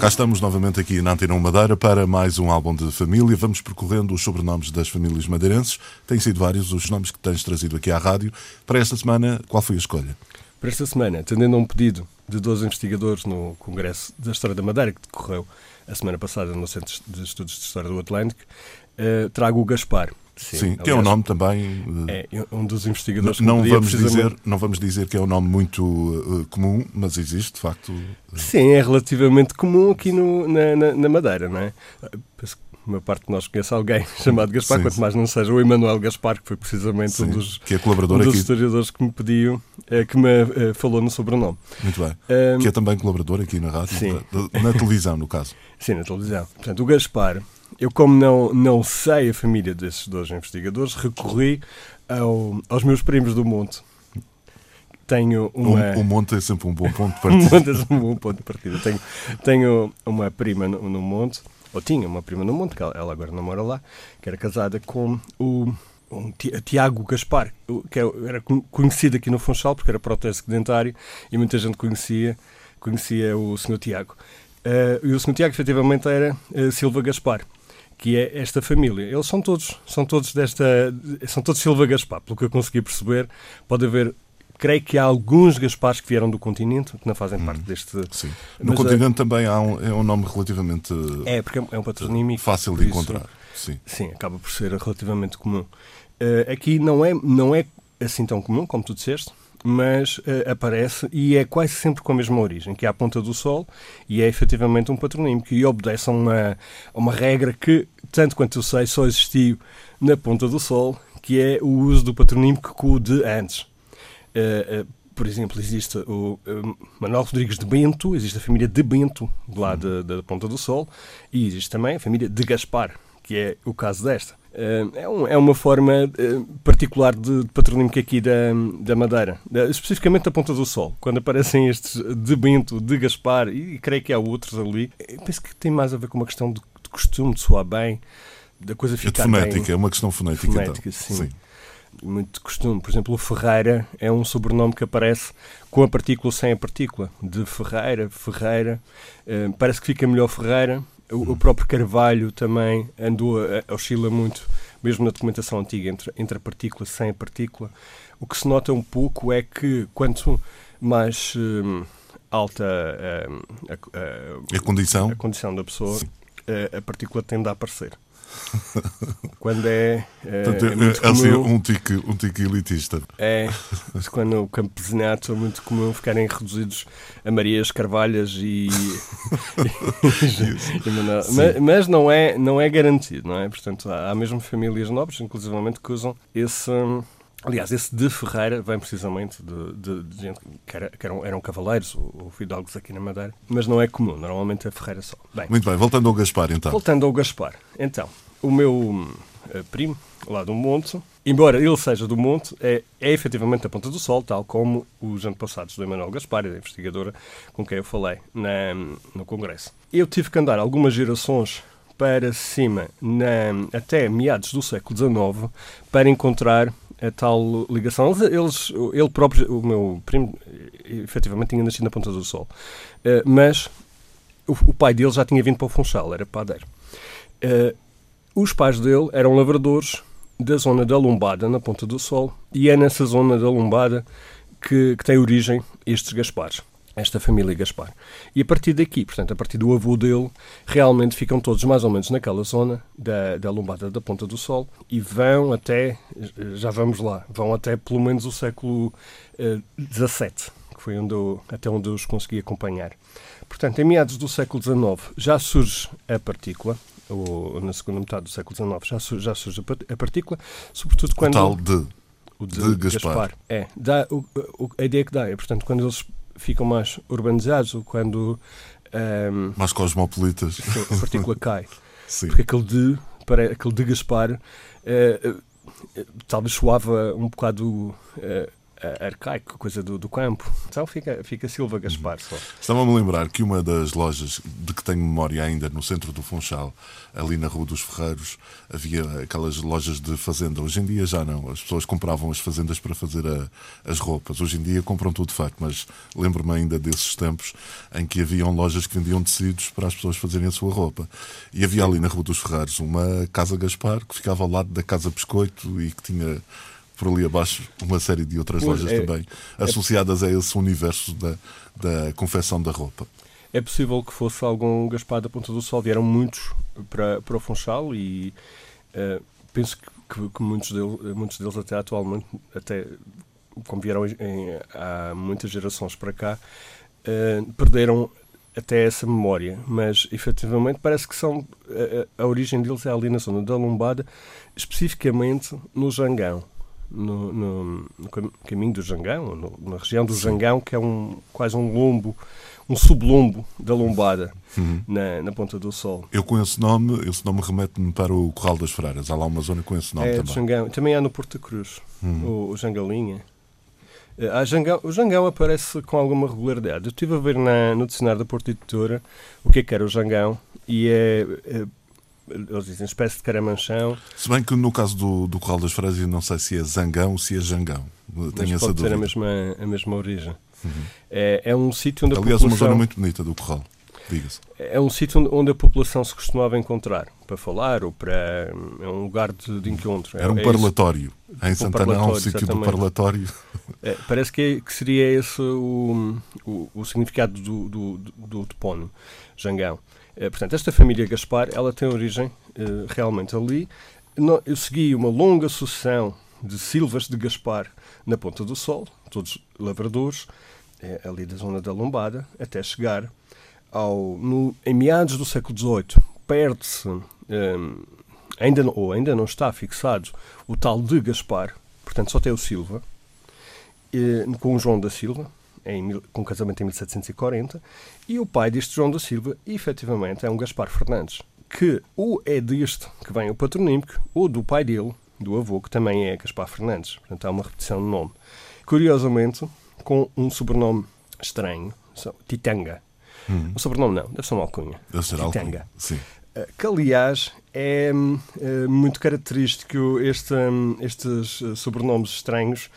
Cá estamos novamente aqui na Antena 1 Madeira para mais um álbum de família. Vamos percorrendo os sobrenomes das famílias madeirenses. Têm sido vários os nomes que tens trazido aqui à rádio. Para esta semana, qual foi a escolha? Para esta semana, atendendo a um pedido de dois investigadores no Congresso da História da Madeira, que decorreu a semana passada no Centro de Estudos de História do Atlântico, uh, trago o Gaspar. Sim, Sim aliás, que é um nome também. Eh, é um dos investigadores não, que vamos dizer Não vamos dizer que é um nome muito uh, comum, mas existe, de facto. Uh... Sim, é relativamente comum aqui no, na, na, na Madeira, não é? Penso que uma parte de nós conhece alguém chamado Gaspar, sim, quanto sim. mais não seja o Emanuel Gaspar, que foi precisamente sim, um dos, que é colaborador um dos aqui. historiadores que me pediu, é, que me é, falou no sobrenome. Muito bem. Um, que é também colaborador aqui na rádio, na, na televisão, no caso. Sim, na televisão. Portanto, o Gaspar eu, como não, não sei a família desses dois investigadores, recorri ao, aos meus primos do Monte. Tenho uma... O, o Monte é sempre um bom ponto de partida. o Monte é sempre um bom ponto de partida. Tenho, tenho uma prima no, no Monte, ou tinha uma prima no Monte, que ela agora não mora lá, que era casada com o um Tiago Gaspar, que é, era conhecido aqui no Funchal porque era protésico dentário e muita gente conhecia, conhecia o Sr. Tiago. Uh, e o Sr. Tiago, efetivamente, era uh, Silva Gaspar que é esta família. Eles são todos, são todos desta, são todos Silva Gaspar, pelo que eu consegui perceber. Pode haver creio que há alguns Gaspares que vieram do continente, que não fazem parte hum, deste. Sim. No Mas, continente uh, também há um, é um nome relativamente. É, porque é um patronímico. Fácil de encontrar. sim. sim, acaba por ser relativamente comum. Uh, aqui não é, não é assim tão comum, como tu disseste mas uh, aparece e é quase sempre com a mesma origem, que é a ponta do sol e é efetivamente um patronímico que obedece a uma, uma regra que, tanto quanto eu sei, só existiu na ponta do sol, que é o uso do patronímico com o de antes. Uh, uh, por exemplo, existe o Manuel Rodrigues de Bento, existe a família de Bento, lá da Ponta do Sol, e existe também a família de Gaspar, que é o caso desta. É, um, é uma forma eh, particular de, de patronímico aqui da, da Madeira, especificamente da Ponta do Sol. Quando aparecem estes de Bento, de Gaspar e, e creio que há outros ali, penso que tem mais a ver com uma questão de, de costume, de soar bem, da coisa ficar é de fonética, bem. é uma questão fonética. Então. fonética então. sim. sim. Muito costume. Por exemplo, o Ferreira é um sobrenome que aparece com a partícula sem a partícula. De Ferreira, Ferreira. Parece que fica melhor Ferreira o, o próprio Carvalho também andou, a, oscila muito, mesmo na documentação antiga, entre, entre a partícula e sem a partícula. O que se nota um pouco é que quanto mais hum, alta hum, a, a, a, condição. a condição da pessoa, a partícula tende a aparecer. quando é. é, Portanto, é, muito é assim, comum, um, tique, um tique elitista. É, mas quando o campesinato é muito comum ficarem reduzidos a Marias Carvalhas e. e, mas, mas, não, é, não é garantido, não é? Portanto, há, há mesmo famílias nobres, inclusivamente, que usam esse. Aliás, esse de Ferreira vem precisamente de, de, de gente que, era, que eram, eram, cavaleiros ou, fidalgos aqui na Madeira, mas não é comum, normalmente é Ferreira só. Bem, Muito bem, voltando ao Gaspar então. Voltando ao Gaspar, então, o meu uh, primo, lá do Monte, embora ele seja do Monte, é, é efetivamente da Ponta do Sol, tal como os antepassados do Emanuel Gaspar, a investigadora com quem eu falei na, no Congresso. Eu tive que andar algumas gerações para cima, na, até meados do século XIX, para encontrar a tal ligação. Eles, ele próprio, o meu primo, efetivamente tinha nascido na Ponta do Sol, uh, mas o, o, pai dele já tinha vindo para o Funchal, era padeiro. Uh, os pais dele eram lavradores da zona da Lombada, na Ponta do Sol, e é nessa zona da Lombada que, que tem origem estes Gaspares esta família Gaspar. E a partir daqui, portanto, a partir do avô dele, realmente ficam todos mais ou menos naquela zona da, da lombada da Ponta do Sol e vão até, já vamos lá, vão até pelo menos o século XVII, uh, que foi onde eu, até onde eu os consegui acompanhar. Portanto, em meados do século XIX já surge a partícula, ou na segunda metade do século XIX já surge, já surge a partícula, sobretudo quando... O tal de, o de, de Gaspar. Gaspar. É, dá, o, o, a ideia que dá é, portanto, quando eles ficam mais urbanizados, quando. Um, mais cosmopolitas. Sim, a partícula cai. Sim. Porque aquele de para aquele de Gaspar, eh, talvez soava um bocado a- arcaico, coisa do, do campo. Então fica, fica Silva Gaspar só. Estava-me a lembrar que uma das lojas de que tenho memória ainda no centro do Funchal, ali na Rua dos Ferreiros, havia aquelas lojas de fazenda. Hoje em dia já não. As pessoas compravam as fazendas para fazer a- as roupas. Hoje em dia compram tudo feito, mas lembro-me ainda desses tempos em que haviam lojas que vendiam tecidos para as pessoas fazerem a sua roupa. E havia ali na Rua dos Ferreiros uma Casa Gaspar que ficava ao lado da Casa Biscoito e que tinha por ali abaixo uma série de outras Pois, lojas é- também associadas a esse universo da, da confecção da roupa. É possível que fosse algum Gaspar da Ponta do Sol. Vieram muitos para, para o Funchal e eh, penso que, que- que muitos, deles, muitos deles até atualmente, até como vieram em- há muitas gerações para cá, eh, perderam até essa memória. Mas efetivamente parece que são a, a- a origem deles é ali na zona da Lombada, especificamente no Jangão. No, no- no cam- caminho do Jangão, no- na região do Jangão, que é um, quase um lombo, um sublombo da lombada Uhum. na, na Ponta do Sol. Eu com esse nome, esse nome remete-me para o Corral das Freiras. Há lá uma zona com esse nome é, também. Jangão. Também há no Porto Cruz, Uhum. o, o Jangalinha. Eh, Jangão, o Jangão aparece com alguma regularidade. Eu estive a ver na, no dicionário da Porto Editora o que é que era o Jangão e é, é eles dizem espécie de caramanchão, Se bem que no caso do, do Corral das Freiras, não sei se é Zangão ou se é Jangão. Tenho mas essa pode ter dúvida. a mesma, a mesma origem. É, é um sítio onde a Aliás, uma população... zona muito bonita do Corral. Diga-se. É um sítio onde- a população se costumava encontrar para falar ou para. É um lugar de, de encontro. Era um é, é isso. parlatório. Em Santana há um parlatório, sítio do parlatório. É, parece que, é- que seria esse o, o, o significado do, do, do, do topónimo, Jangão. É, portanto, esta família Gaspar ela tem origem eh, realmente ali. Eu segui uma longa sucessão de silvas de Gaspar na Ponta do Sol, todos lavradores, eh, ali da zona da Lombada, até chegar ao, no, em meados do século XVIII, perde-se, eh, ainda, ou ainda não está fixado, o tal de Gaspar, portanto só tem o Silva, eh, com o João da Silva, em, com casamento em 1740, e o pai deste João da Silva, efetivamente, é um Gaspar Fernandes, que ou é deste que vem o patronímico, ou do pai dele, do avô, que também é Gaspar Fernandes. Portanto, há uma repetição de nome. Curiosamente, com um sobrenome estranho, Titanga. Hum. Um sobrenome não, deve ser uma alcunha. Deve ser. Titanga. Sim. Eh, Que, aliás, é eh, muito característico, este, hum, estes eh, sobrenomes estranhos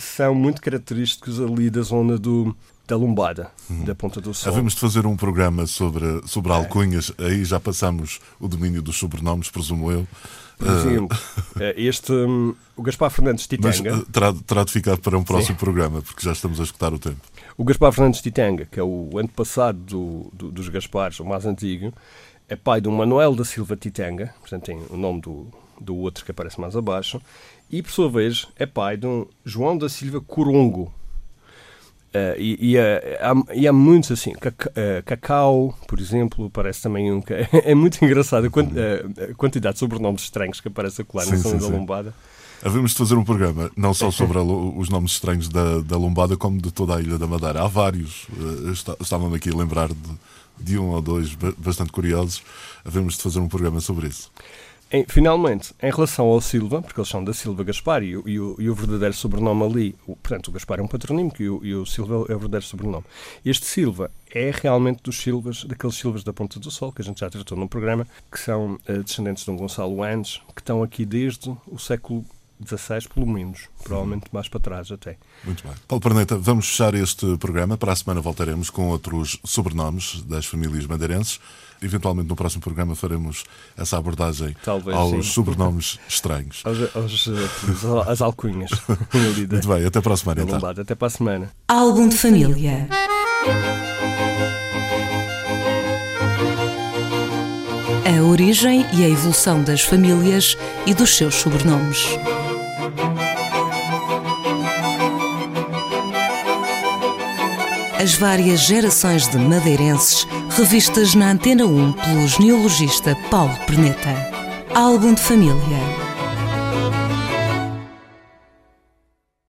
são muito característicos ali da zona do, da Lombada, da Ponta do Sol. Havemos de fazer um programa sobre, sobre alcunhas. Aí já passamos o domínio dos sobrenomes, presumo eu. Por exemplo, eh, este, hum, o Gaspar Fernandes Mas Titanga, eh, terá, terá de ficar para um próximo programa, porque já estamos a escutar o tempo. o Gaspar Fernandes Titanga, que é o antepassado do, do, dos Gaspares, o mais antigo, é pai do Manuel da Silva Titanga, portanto tem o nome do, do outro que aparece mais abaixo, e por sua vez é pai de um João da Silva Corongo. Eh, e, e, eh, há, e há muitos assim, eh, Cacau, por exemplo, parece também um. É muito engraçado a, quant- eh, a quantidade de sobrenomes estranhos que aparece a colar na zona da. Lombada. Havemos de fazer um programa, não só sobre a os nomes estranhos da, da Lombada, como de toda a Ilha da Madeira. Há vários. Estava-me aqui a lembrar de, de um ou dois ba- bastante curiosos. Havemos de fazer um programa sobre isso. Em- finalmente, em relação ao Silva, porque eles são da Silva Gaspar e, o- e o, e o verdadeiro sobrenome ali, o- portanto, o Gaspar é um patronímico e o, e o Silva é o verdadeiro sobrenome. Este Silva é realmente dos Silvas, daqueles Silvas da Ponta do Sol, que a gente já tratou num programa, que são eh, descendentes de um Gonçalo Andes, que estão aqui desde o século XVI, pelo menos, provavelmente mais para trás até. Muito bem. Paulo Perneta, vamos fechar este programa. Para a semana voltaremos com outros sobrenomes das famílias madeirenses. Eventualmente no próximo programa faremos essa abordagem Talvez, aos sim. sobrenomes estranhos. Aos, aos, eh, às alcunhas Muito bem, até para a semana então. Lombada. Até para a semana. Álbum de família. A origem e a evolução das famílias e dos seus sobrenomes. As várias gerações de madeirenses revistas na Antena 1 pelo genealogista Paulo Perneta. Álbum de família.